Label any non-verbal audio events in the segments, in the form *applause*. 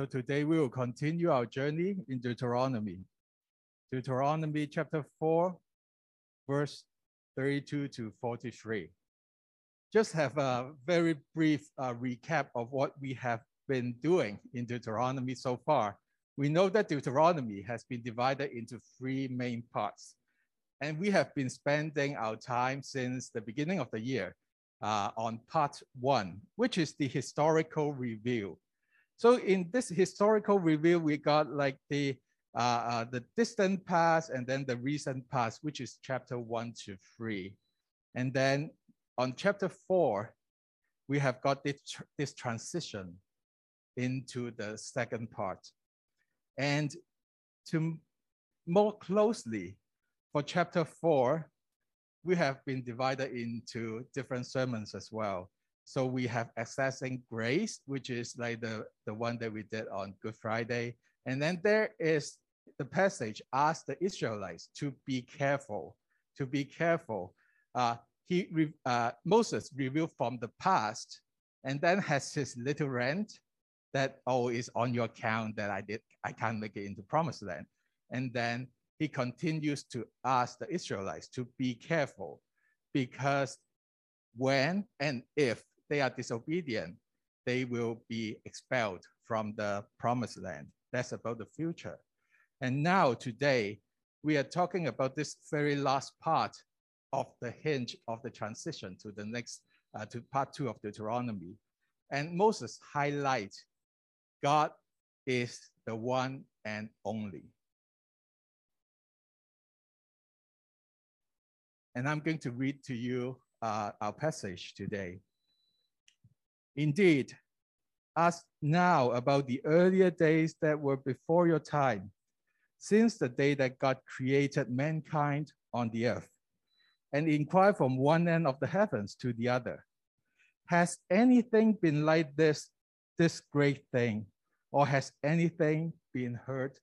So today we will continue our journey in Deuteronomy. Deuteronomy chapter 4, verse 32 to 43. Just have a very brief uh, recap of what we have been doing in Deuteronomy so far. We know that Deuteronomy has been divided into three main parts. And we have been spending our time since the beginning of the year uh, on part one, which is the historical review. So in this historical review, we got like the uh, uh, the distant past and then the recent past, which is chapter one to three. And then on chapter four, we have got this, tr this transition into the second part. And to more closely, for chapter four, we have been divided into different sermons as well. So we have accessing grace, which is like the, the one that we did on Good Friday. And then there is the passage, ask the Israelites to be careful, to be careful. Uh, he, uh, Moses revealed from the past and then has his little rant that, oh, is on your account that I did, I can't make it into promised land. And then he continues to ask the Israelites to be careful because when and if they are disobedient, they will be expelled from the promised land. That's about the future. And now, today, we are talking about this very last part of the hinge of the transition to the next, uh, to part two of Deuteronomy. And Moses highlights God is the one and only. And I'm going to read to you uh, our passage today. Indeed, ask now about the earlier days that were before your time, since the day that God created mankind on the earth, and inquire from one end of the heavens to the other. Has anything been like this, this great thing, or has anything been heard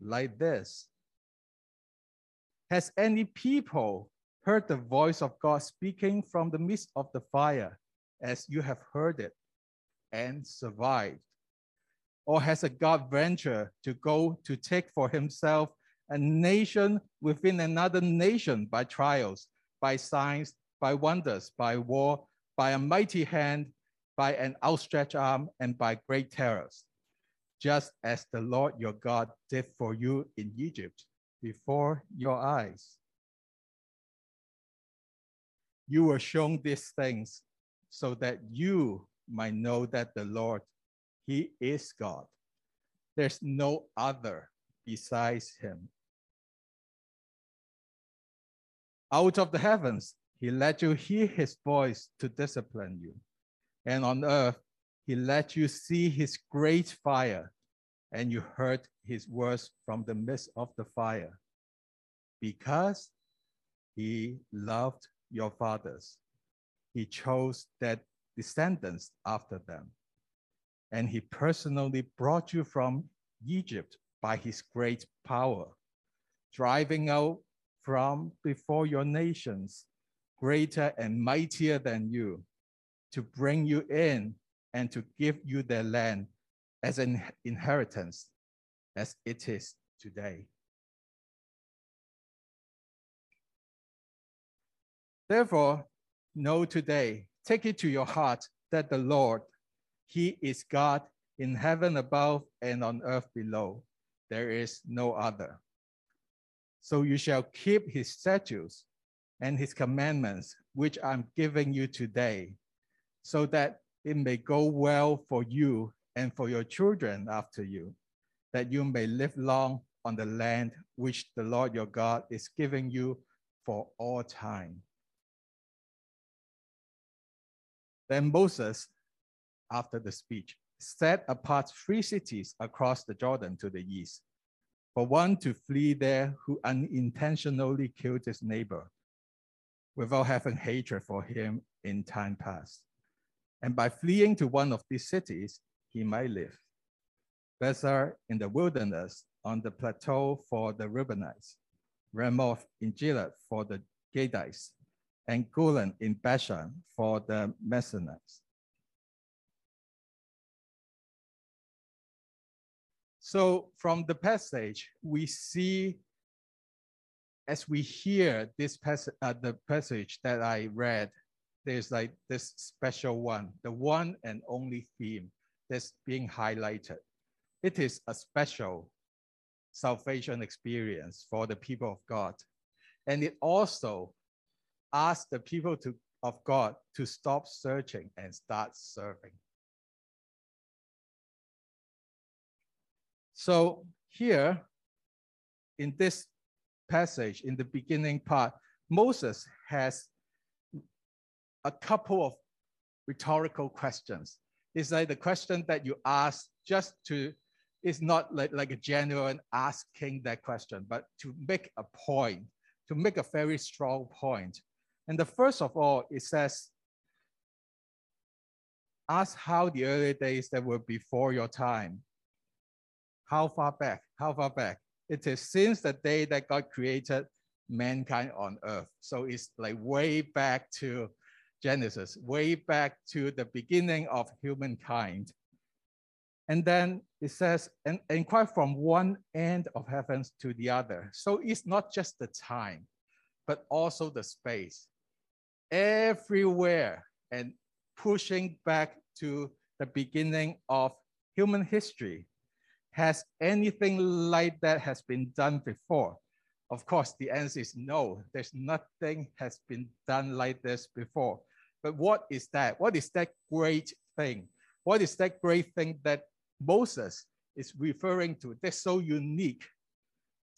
like this? Has any people heard the voice of God speaking from the midst of the fire, as you have heard it, and survived? Or has a God ventured to go to take for himself a nation within another nation by trials, by signs, by wonders, by war, by a mighty hand, by an outstretched arm, and by great terrors, just as the Lord your God did for you in Egypt before your eyes? you were shown these things so that you might know that the Lord, He is God. There's no other besides Him. Out of the heavens, He let you hear His voice to discipline you. And on earth, He let you see His great fire, and you heard His words from the midst of the fire. Because He loved your fathers. He chose that descendants after them. And he personally brought you from Egypt by his great power, driving out from before your nations, greater and mightier than you, to bring you in and to give you their land as an inheritance, as it is today. Therefore, know today, take it to your heart that the Lord, He is God in heaven above and on earth below. There is no other. So you shall keep His statutes and His commandments, which I'm giving you today, so that it may go well for you and for your children after you, that you may live long on the land which the Lord your God is giving you for all time. Then Moses, after the speech, set apart three cities across the Jordan to the east, for one to flee there who unintentionally killed his neighbor without having hatred for him in time past. And by fleeing to one of these cities, he might live. Bezer in the wilderness on the plateau for the Reubenites, Ramoth in Gilead for the Gadites, and Golan in Bashan for the Manassites. So from the passage, we see as we hear this passage, uh, the passage that I read, there's like this special one, the one and only theme that's being highlighted. It is a special salvation experience for the people of God. And it also asks the people to, of God to stop searching and start serving. So here in this passage, in the beginning part, Moses has a couple of rhetorical questions. It's like the question that you ask just to, it's not like, like a genuine asking that question, but to make a point, to make a very strong point. And the first of all, it says, ask how the early days that were before your time. How far back? How far back? It is since the day that God created mankind on earth. So it's like way back to Genesis, way back to the beginning of humankind. And then it says, and inquire from one end of heavens to the other. So it's not just the time, but also the space. Everywhere and pushing back to the beginning of human history. Has anything like that has been done before? Of course, the answer is no. There's nothing has been done like this before. But what is that? What is that great thing? What is that great thing that Moses is referring to? That's so unique.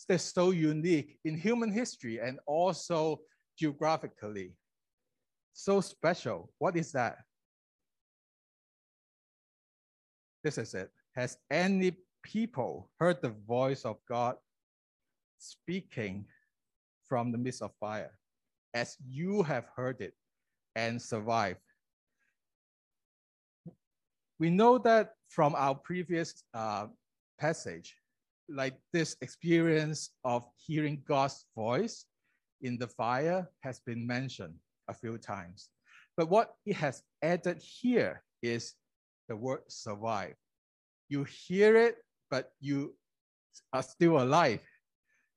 That's so unique in human history and also geographically. So special. What is that? This is it. Has any people heard the voice of God speaking from the midst of fire, as you have heard it and survived. We know that from our previous uh, passage, like this experience of hearing God's voice in the fire has been mentioned a few times. But what it has added here is the word survive. You hear it but you are still alive.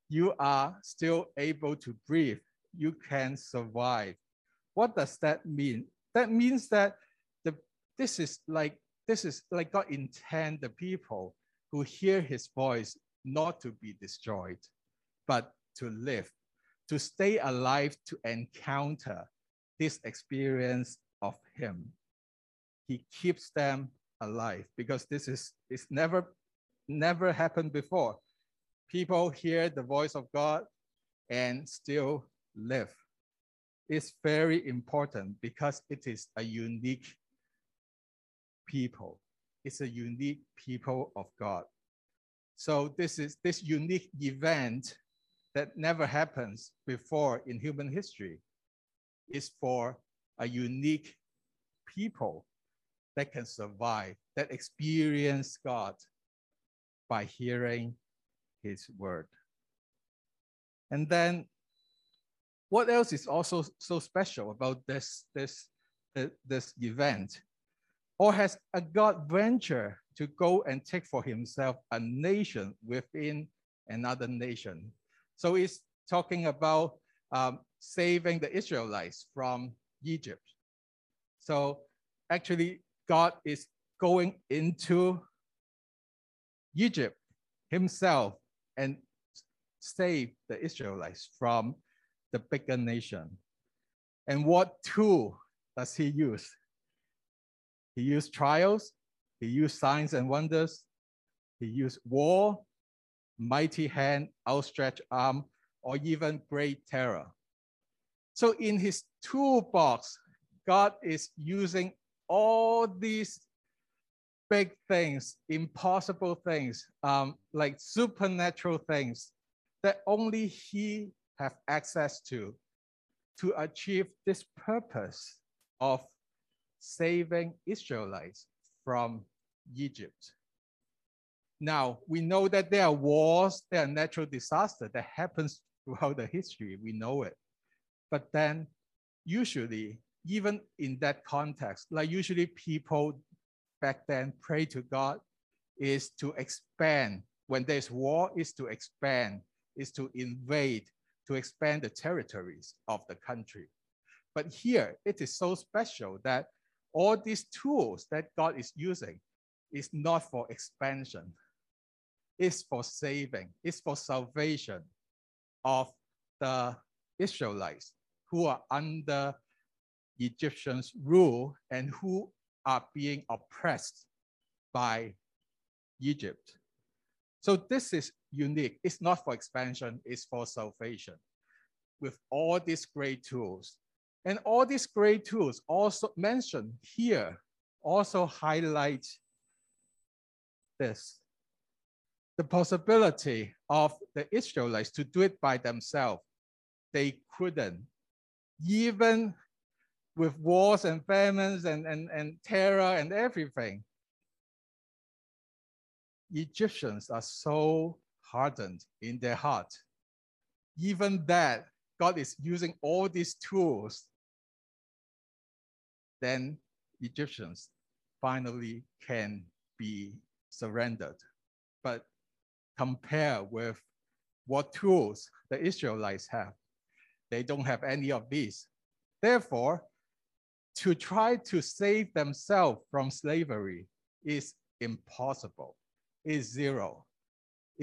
You are still able to breathe. You can survive. What does that mean? That means that the this is like this is like God intend the people who hear his voice not to be destroyed, but to live, to stay alive, to encounter this experience of him. He keeps them alive because this is it's never never happened before. People hear the voice of God and still live. It's very important because it is a unique people. It's a unique people of God. So this is this unique event that never happens before in human history is for a unique people that can survive, that experience God by hearing his word. And then what else is also so special about this, this, uh, this event? Or has a God venture to go and take for himself a nation within another nation? So he's talking about um, saving the Israelites from Egypt. So actually, God is going into Egypt himself and save the Israelites from the bigger nation. And what tool does he use? He used trials, he used signs and wonders, he used war, mighty hand, outstretched arm, or even great terror. So in his toolbox, God is using all these big things, impossible things, um, like supernatural things that only he have access to, to achieve this purpose of saving Israelites from Egypt. Now, we know that there are wars, there are natural disasters that happens throughout the history. We know it. But then usually, even in that context, like usually people back then pray to God is to expand. When there's war, is to expand, is to invade, to expand the territories of the country. But here, it is so special that all these tools that God is using is not for expansion, it's for saving, it's for salvation of the Israelites who are under Egyptians' rule and who are being oppressed by Egypt. So this is unique. It's not for expansion, it's for salvation. With all these great tools. And all these great tools also mentioned here also highlight this. The possibility of the Israelites to do it by themselves. They couldn't. Even with wars and famines and, and, and terror and everything. Egyptians are so hardened in their heart. Even that, God is using all these tools. Then Egyptians finally can be surrendered. But compare with what tools the Israelites have, they don't have any of these. Therefore, to try to save themselves from slavery is impossible. It's zero.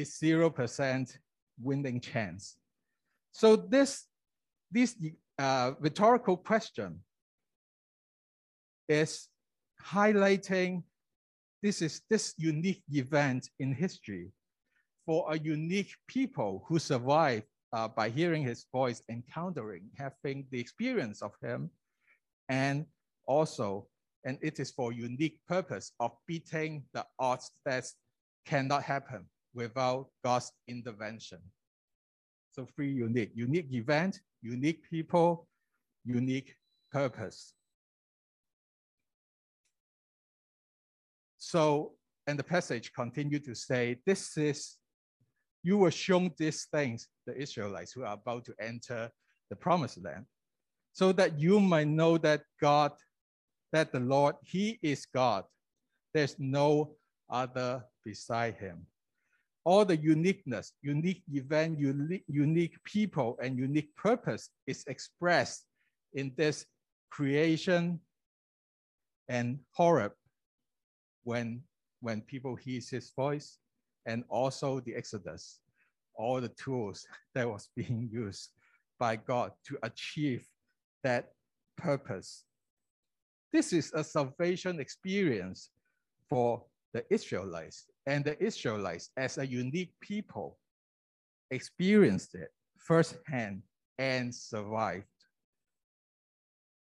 Zero percent winning chance. So this, this uh, rhetorical question is highlighting this is this unique event in history for a unique people who survived uh, by hearing his voice, encountering, having the experience of him, and also, and it is for unique purpose of beating the odds that cannot happen without God's intervention. So three unique, unique event, unique people, unique purpose. So, and the passage continue to say, this is, you were shown these things, the Israelites who are about to enter the promised land so that you might know that God, that the Lord, He is God. There's no other beside Him. All the uniqueness, unique event, unique, unique people, and unique purpose is expressed in this creation and Horeb when, when people hear his voice, and also the Exodus, all the tools *laughs* that was being used by God to achieve that purpose. This is a salvation experience for the Israelites, and the Israelites, as a unique people, experienced it firsthand and survived.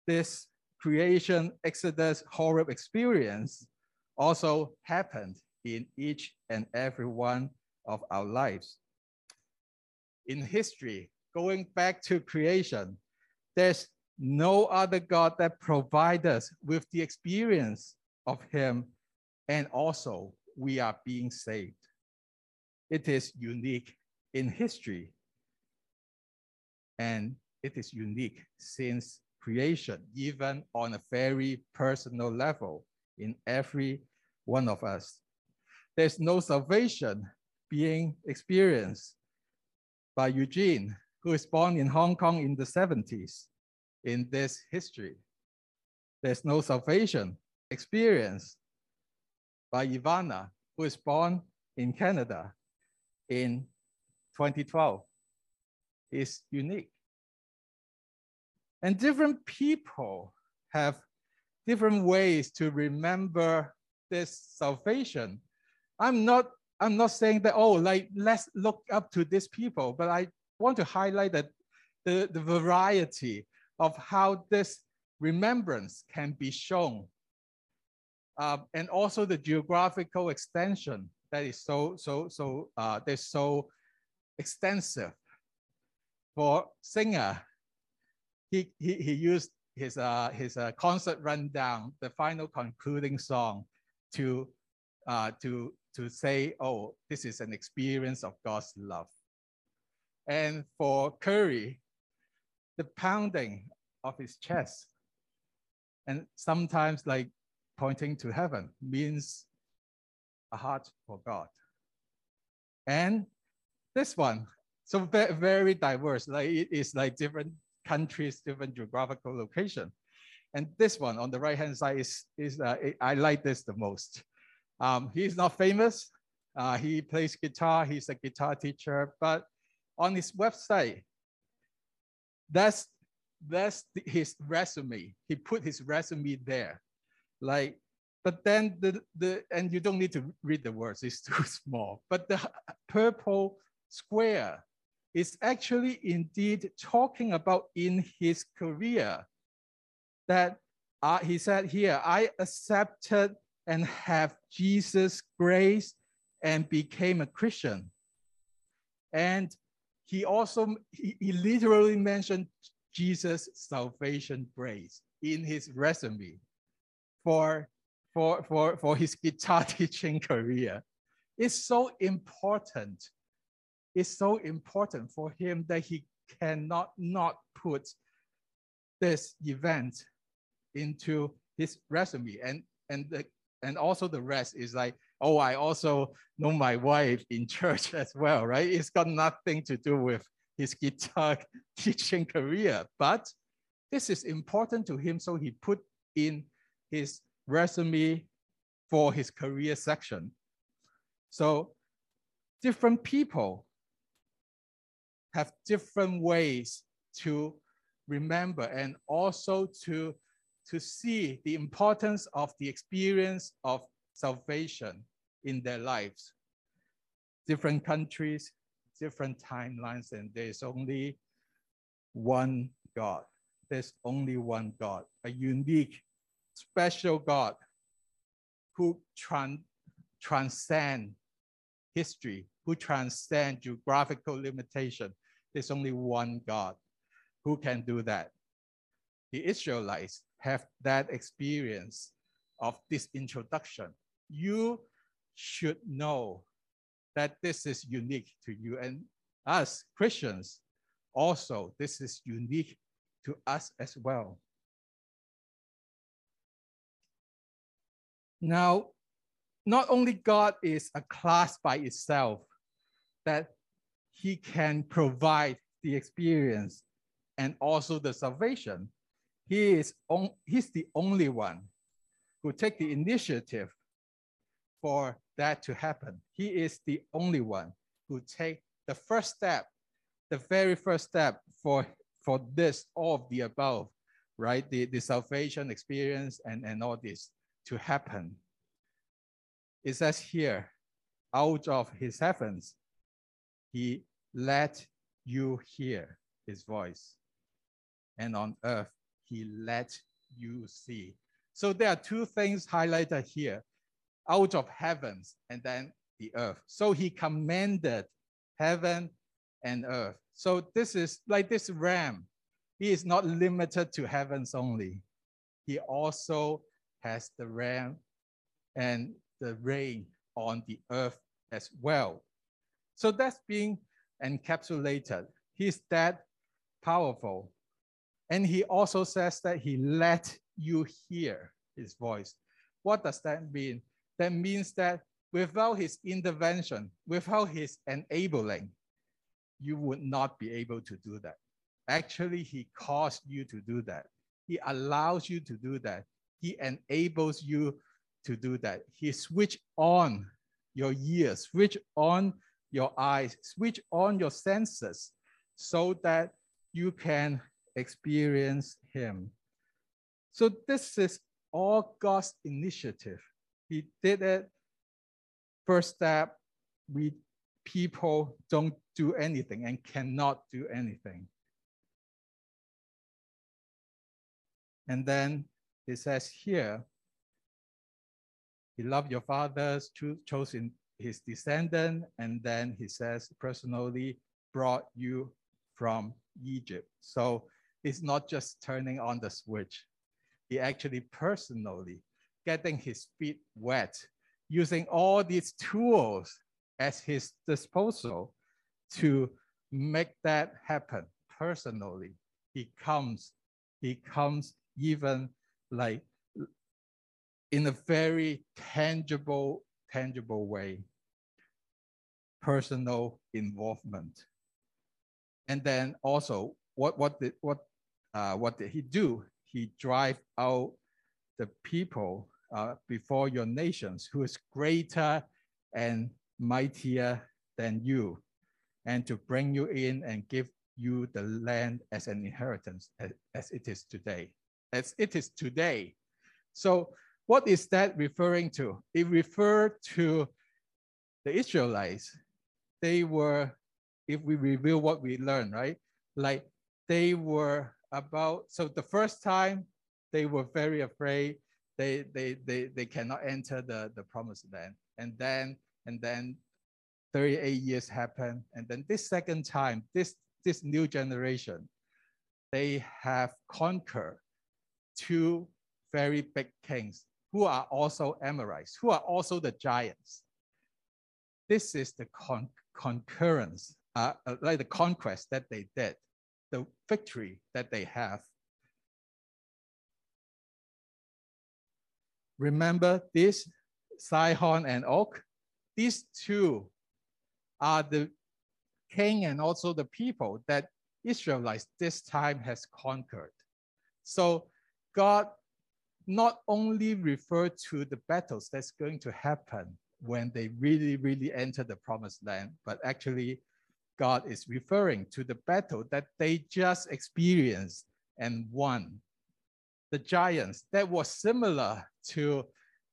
This creation, Exodus, Horeb experience also happened in each and every one of our lives. In history, going back to creation, there's no other God that provides us with the experience of Him, and also we are being saved. It is unique in history, and it is unique since creation, even on a very personal level in every one of us. There's no salvation being experienced by Eugene, who is born in Hong Kong in the 70s in this history. There's no salvation experienced by Ivana, who is born in Canada in 2012. It's unique. And different people have different ways to remember this salvation. I'm not I'm not saying that, oh, like let's look up to these people, but I want to highlight that the, the variety of how this remembrance can be shown. Uh, and also the geographical extension that is so, so, so, uh, they're so extensive. For singer, he, he, he used his, uh, his uh, concert rundown, the final concluding song to, uh, to, to say, oh, this is an experience of God's love. And for Curry, the pounding of his chest. And sometimes like pointing to heaven means a heart for God. And this one, so very, diverse, like it is like different countries, different geographical location. And this one on the right-hand side is, is uh, I like this the most. Um, he's not famous. Uh, he plays guitar. He's a guitar teacher, but on his website, that's that's his resume. He put his resume there, like. But then the the and you don't need to read the words. It's too *laughs* small. But the purple square is actually indeed talking about in his career that uh, he said here, I accepted and have Jesus' grace and became a Christian. And he also, he, he literally mentioned Jesus' salvation grace in his resume for, for, for, for his guitar *laughs* teaching career. It's so important. It's so important for him that he cannot not put this event into his resume. And, and, the, and also the rest is like, oh, I also know my wife in church as well, right? It's got nothing to do with his guitar *laughs* teaching career, but this is important to him. So he put in his resume for his career section. So different people have different ways to remember and also to to see the importance of the experience of salvation in their lives. Different countries, different timelines, and there's only one God. There's only one God, a unique, special God who tran transcend history, who transcend geographical limitation. There's only one God who can do that. The Israelites have that experience of this introduction. You should know that this is unique to you. And us Christians, also, this is unique to us as well. Now, not only God is a class by itself, that he can provide the experience and also the salvation. He is on, he's the only one who take the initiative for that to happen. He is the only one who take the first step, the very first step for, for this, all of the above, right? The, the salvation experience and, and all this to happen. It says here, out of his heavens, he let you hear his voice. And on earth, he let you see. So there are two things highlighted here, out of heavens and then the earth. So he commanded heaven and earth. So this is like this ram. He is not limited to heavens only. He also has the ram and the rain on the earth as well. So that's being encapsulated. He's that powerful. And he also says that he let you hear his voice. What does that mean? That means that without his intervention, without his enabling, you would not be able to do that. Actually, he caused you to do that. He allows you to do that. He enables you to do that. He switch on your ears, switch on your eyes, switch on your senses so that you can experience him. So this is all God's initiative. He did it. First step, we people don't do anything and cannot do anything. And then it says here, he loved your fathers, cho chosen his descendant, and then he says personally brought you from Egypt. So it's not just turning on the switch. He actually personally getting his feet wet, using all these tools at his disposal to make that happen personally. He comes, he comes even like in a very tangible tangible way, personal involvement. And then also, what what did what uh, what did he do? He drive out the people uh, before your nations, who is greater and mightier than you, and to bring you in and give you the land as an inheritance as, as it is today. As it is today. So what is that referring to? It referred to the Israelites. They were, if we review what we learned, right? Like they were about, so the first time they were very afraid. They, they, they, they cannot enter the, the promised land. And then, and then 38 years happened. And then this second time, this, this new generation, they have conquered two very big kings who are also Amorites, who are also the giants. This is the con concurrence, uh, uh, like the conquest that they did, the victory that they have. Remember this, Sihon and Og? These two are the king and also the people that Israelites this time has conquered. So God not only refer to the battles that's going to happen when they really, really enter the promised land, but actually God is referring to the battle that they just experienced and won. The giants that was similar to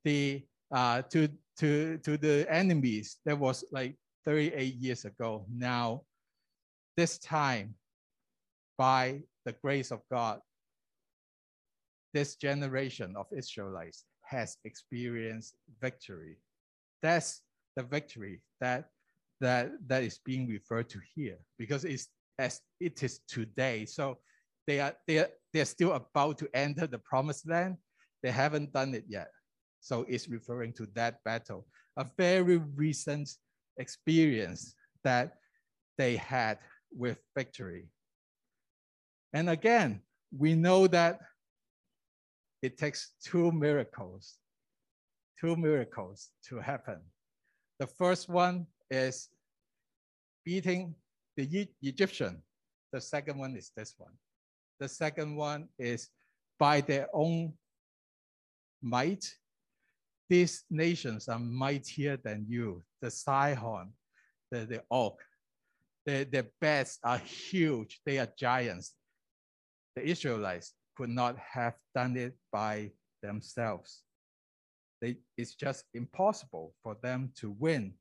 the uh, to to to the enemies that was like 38 years ago. Now, this time, by the grace of God, this generation of Israelites has experienced victory. That's the victory that, that, that is being referred to here because it's as it is today. So they are, they are, they're still about to enter the promised land. They haven't done it yet. So it's referring to that battle, a very recent experience that they had with victory. And again, we know that it takes two miracles, two miracles to happen. The first one is beating the Egyptian. The second one is this one. The second one is by their own might, these nations are mightier than you. The Sihon, the, the Og, the, their beds are huge. They are giants. The Israelites, could not have done it by themselves. They, it's just impossible for them to win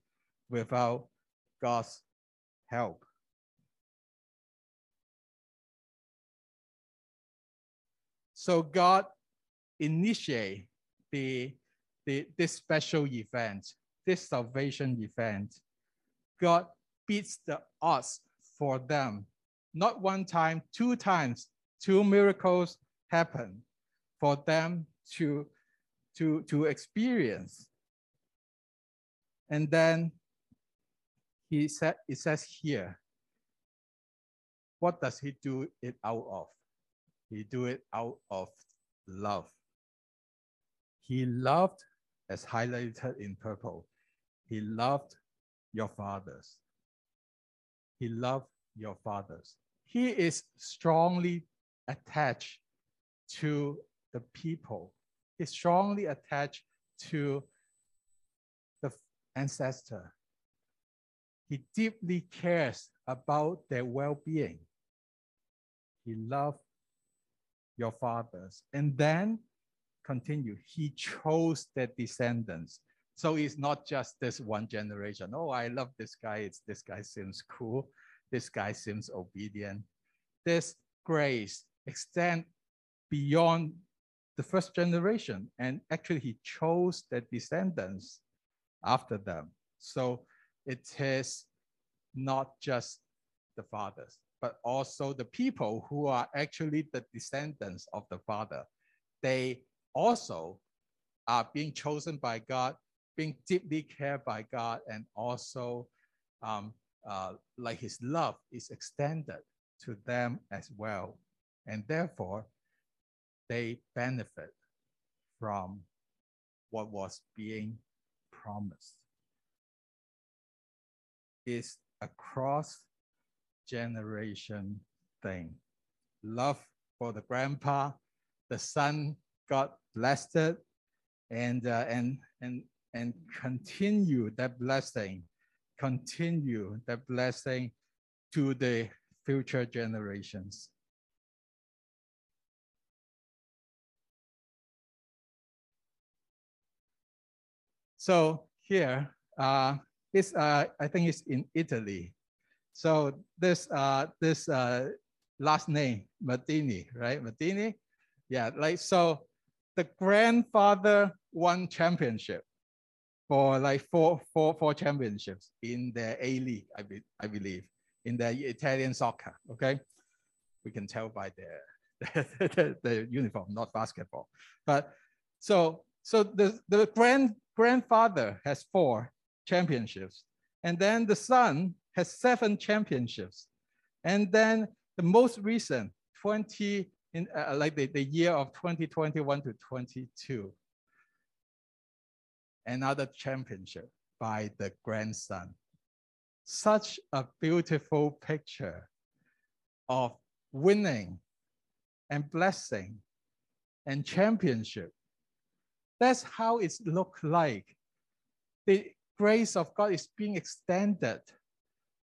without God's help. So God initiate the, the, this special event, this salvation event. God beats the odds for them, not one time, two times, two miracles happen for them to, to, to experience. And then he said, it says here, what does he do it out of? He do it out of love. He loved, as highlighted in purple, he loved your fathers. He loved your fathers. He is strongly attached to the people. He's strongly attached to the ancestor. He deeply cares about their well-being. He loved your fathers. And then continue, he chose their descendants. So it's not just this one generation. Oh, I love this guy. It's this guy seems cool. This guy seems obedient. This grace extend beyond the first generation. And actually, he chose the descendants after them. So it is not just the fathers, but also the people who are actually the descendants of the father. They also are being chosen by God, being deeply cared by God, and also um, uh, like his love is extended to them as well and therefore they benefit from what was being promised. It's a cross generation thing. Love for the grandpa, the son got blessed, and uh, and and and continue that blessing, continue that blessing to the future generations. So here, uh, this uh, I think it's in Italy. So this uh, this uh, last name Maldini, right? Maldini, yeah. Like so, the grandfather won championship for like four four four championships in the A League, I, be, I believe, in the Italian soccer. Okay, we can tell by the, *laughs* the, the uniform, not basketball. But so so the the grand grandfather has four championships, and then the son has seven championships, and then the most recent 20 in uh, like the, the year of 2021 to 22, another championship by the grandson. Such a beautiful picture of winning and blessing and championship that's how it looked like. The grace of God is being extended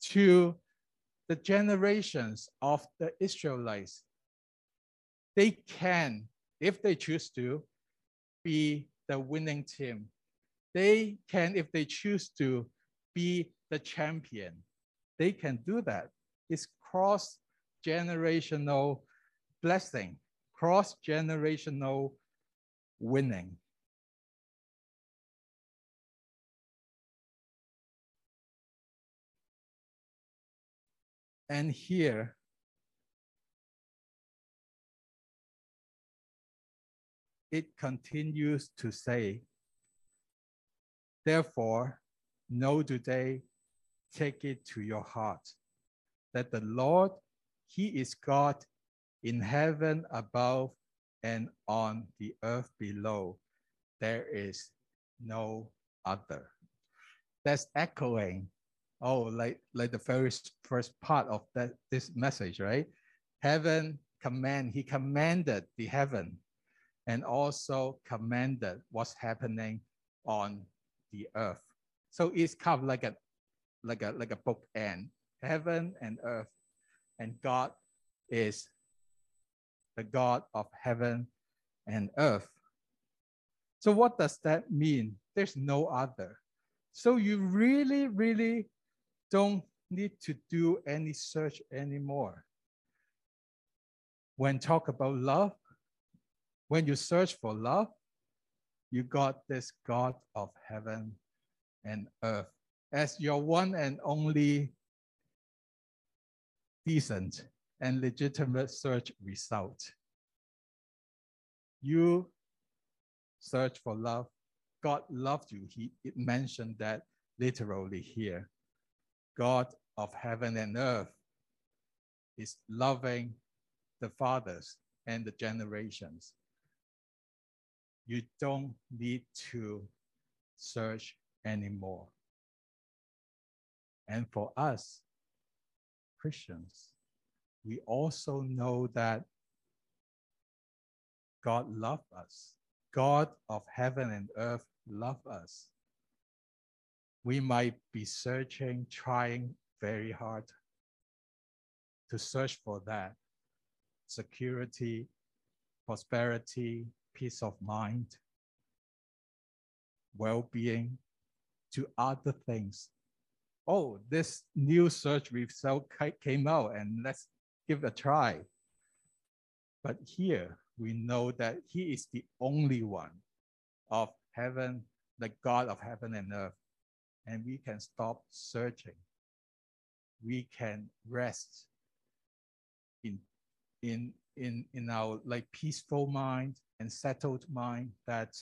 to the generations of the Israelites. They can, if they choose to, be the winning team. They can, if they choose to, be the champion. They can do that. It's cross generational blessing, cross generational winning. And here, it continues to say, therefore, know today, take it to your heart, that the Lord, He is God in heaven above and on the earth below. There is no other. That's echoing oh, like like the very first part of that this message, right? Heaven command, he commanded the heaven and also commanded what's happening on the earth. So it's kind of like a like a like a bookend, heaven and earth. And God is the God of heaven and earth. So what does that mean? There's no other. So you really, really don't need to do any search anymore. When talk about love, when you search for love, you got this God of heaven and earth as your one and only decent and legitimate search result. You search for love. God loved you. He it mentioned that literally here. God of heaven and earth is loving the fathers and the generations. You don't need to search anymore. And for us, Christians, we also know that God loved us. God of heaven and earth loved us we might be searching, trying very hard to search for that security, prosperity, peace of mind, well being to other things. Oh, this new search result came out and let's give it a try. But here we know that He is the only one of heaven, the God of heaven and earth and we can stop searching. We can rest in, in, in, in our like peaceful mind and settled mind that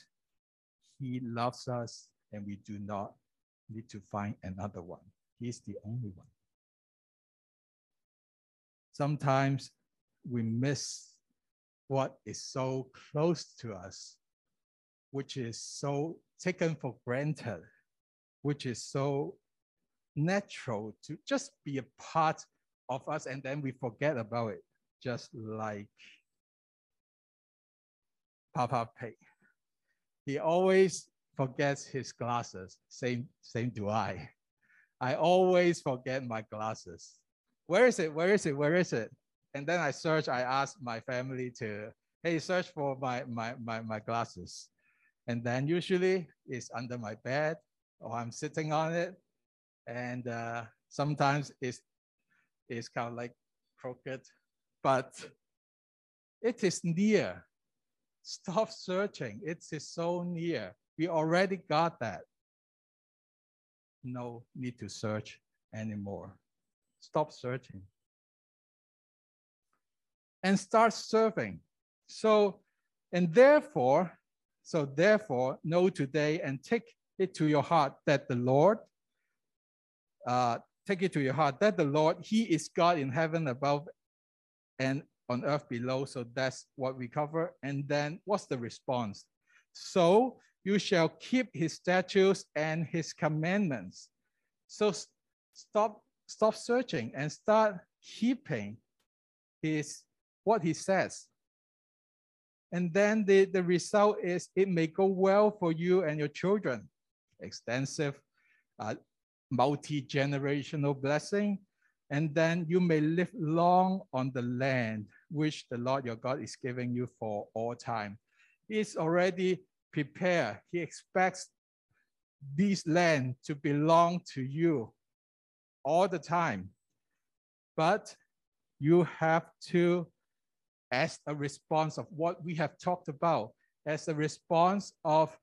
he loves us and we do not need to find another one. He's the only one. Sometimes we miss what is so close to us, which is so taken for granted which is so natural to just be a part of us and then we forget about it, just like Papa Pig. He always forgets his glasses. Same, same do I. I always forget my glasses. Where is it? Where is it? Where is it? And then I search, I ask my family to, hey, search for my, my, my, my glasses. And then usually it's under my bed or I'm sitting on it. And uh, sometimes it's, it's kind of like crooked, but it is near. Stop searching. It is so near. We already got that. No need to search anymore. Stop searching. And start serving. So, and therefore, so therefore, know today and take it to your heart that the Lord, uh, take it to your heart that the Lord, He is God in heaven above and on earth below. So that's what we cover. And then what's the response? So you shall keep his statutes and his commandments. So stop, stop searching and start keeping his what he says. And then the, the result is it may go well for you and your children. Extensive, uh, multi-generational blessing. And then you may live long on the land which the Lord your God is giving you for all time. He's already prepared. He expects this land to belong to you all the time. But you have to, as a response of what we have talked about, as a response of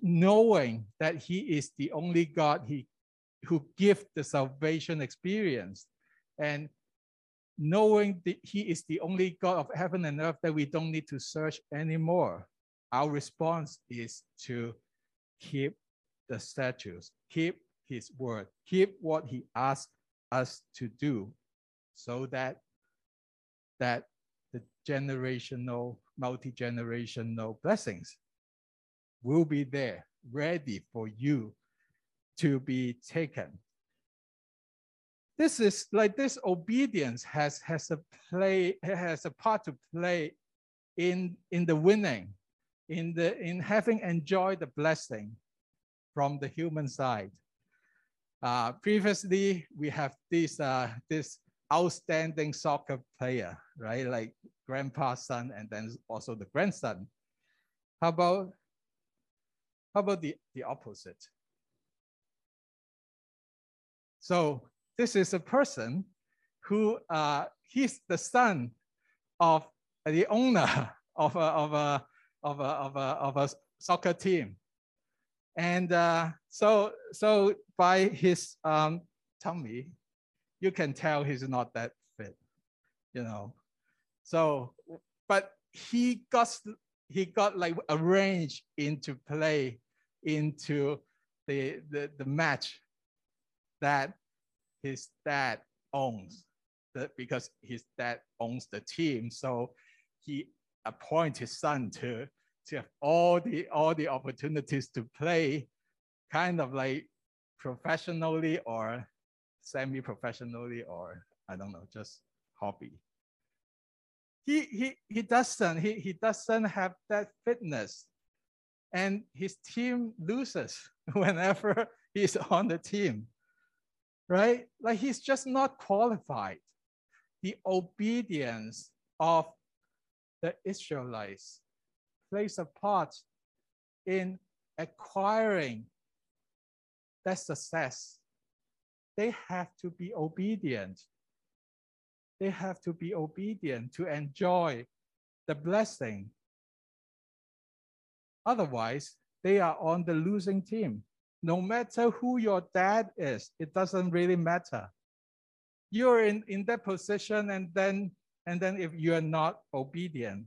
knowing that He is the only God he, who gives the salvation experience, and knowing that He is the only God of heaven and earth that we don't need to search anymore our response is to keep the statutes, keep his word, keep what he asked us to do so that that the generational, multi-generational blessings will be there, ready for you to be taken. This is like this obedience has, has a play, has a part to play in, in the winning in, the, in having enjoyed the blessing from the human side. Uh, previously, we have this, uh, this outstanding soccer player, right? Like grandpa's son and then also the grandson. How about, how about the, the opposite? So this is a person who uh, he's the son of the owner *laughs* of a, of a of a, of a, of a soccer team. And uh, so, so by his um, tummy, you can tell he's not that fit, you know. So, but he got he got like arranged into play into the, the, the match that his dad owns because his dad owns the team. So he appoint his son to, to have all the, all the opportunities to play kind of like professionally or semi-professionally or I don't know, just hobby. He, he, he doesn't, he, he doesn't have that fitness and his team loses *laughs* whenever *laughs* he's on the team, right? Like he's just not qualified. The obedience of the Israelites plays a part in acquiring that success. They have to be obedient. They have to be obedient to enjoy the blessing. Otherwise, they are on the losing team. No matter who your dad is, it doesn't really matter. You're in, in that position and then and then if you are not obedient,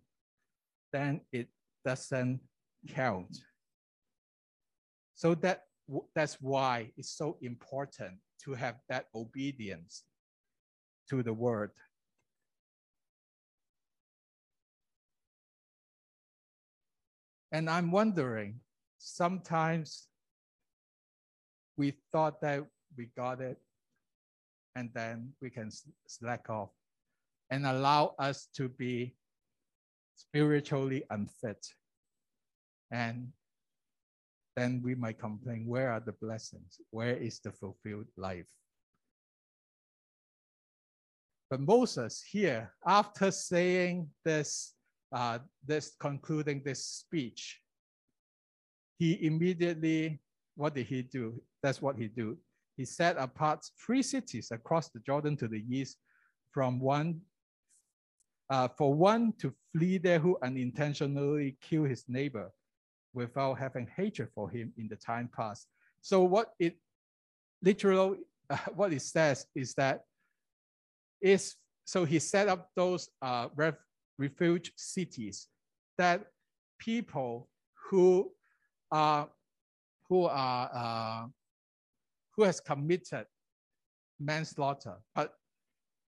then it doesn't count. So that, that's why it's so important to have that obedience to the word. And I'm wondering, sometimes we thought that we got it, and then we can slack off and allow us to be spiritually unfit. And then we might complain, where are the blessings? Where is the fulfilled life? But Moses here, after saying this, uh, this concluding this speech, he immediately, what did he do? That's what he do. He set apart three cities across the Jordan to the east from one uh, for one to flee there who unintentionally kill his neighbor without having hatred for him in the time past. So what it literally uh, *laughs* what it says is that is so he set up those uh, ref, refuge cities that people who are who are uh, who has committed manslaughter, but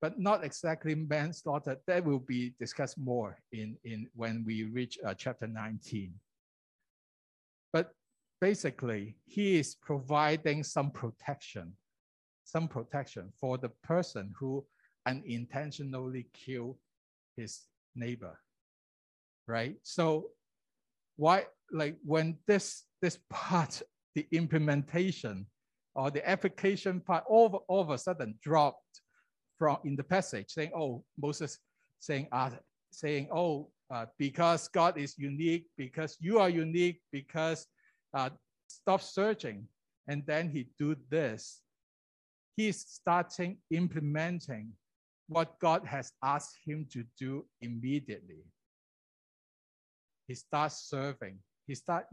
but not exactly manslaughter. That will be discussed more in, in when we reach uh, chapter 19. But basically, he is providing some protection, some protection for the person who unintentionally kill his neighbor, right? So why, like when this, this part, *laughs* the implementation or the application part all, all of a sudden dropped from in the passage saying, oh, Moses saying, uh, saying, oh, uh, because God is unique, because you are unique, because uh, stop searching. And then he do this. He's starting implementing what God has asked him to do immediately. He starts serving. He starts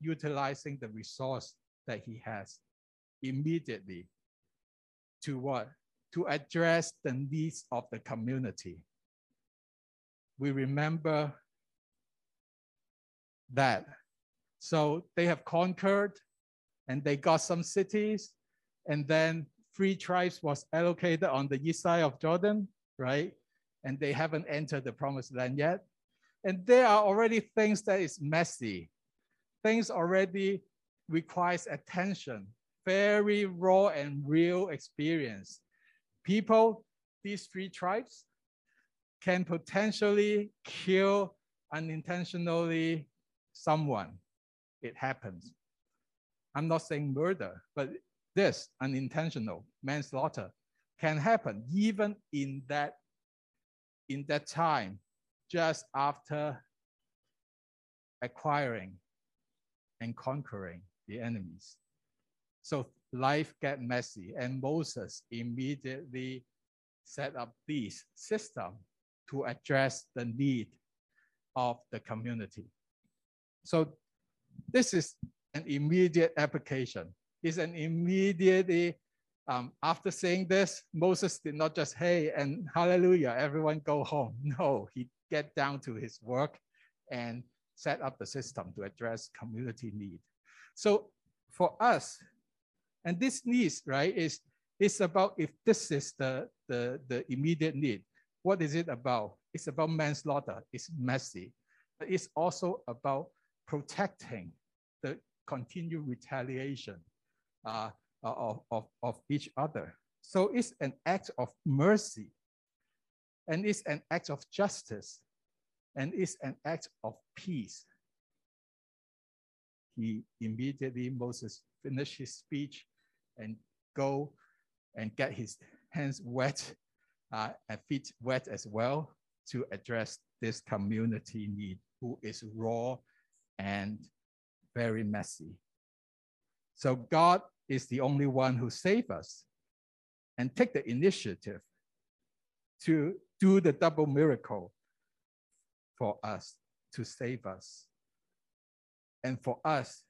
utilizing the resource that he has immediately to what? To address the needs of the community. We remember that. So they have conquered and they got some cities and then three tribes was allocated on the east side of Jordan, right? And they haven't entered the promised land yet. And there are already things that is messy. Things already requires attention very raw and real experience. People, these three tribes, can potentially kill unintentionally someone. It happens. I'm not saying murder, but this unintentional manslaughter can happen even in that in that time just after acquiring and conquering the enemies. So life get messy and Moses immediately set up this system to address the need of the community. So this is an immediate application. It's an immediately, um, after saying this, Moses did not just, hey, and hallelujah, everyone go home. *laughs* No, he get down to his work and set up the system to address community need. So for us, and this needs, right, is, is about if this is the, the, the immediate need, what is it about? It's about manslaughter, it's messy, but it's also about protecting the continued retaliation uh, of, of, of each other. So it's an act of mercy, and it's an act of justice, and it's an act of peace. He immediately, Moses finished his speech and go and get his hands wet uh, and feet wet as well to address this community need who is raw and very messy. So God is the only one who save us and take the initiative to do the double miracle for us to save us and for us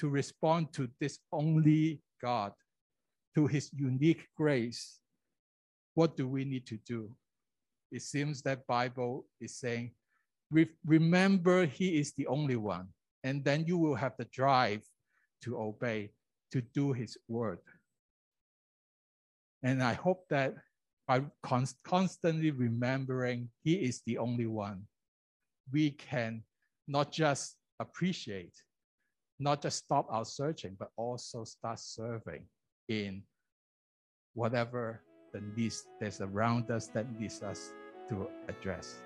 to respond to this only God, to his unique grace, what do we need to do? It seems that Bible is saying, remember he is the only one, and then you will have the drive to obey, to do his word. And I hope that by const constantly remembering he is the only one, we can not just appreciate, not just stop our searching, but also start serving in whatever the needs that's around us that needs us to address.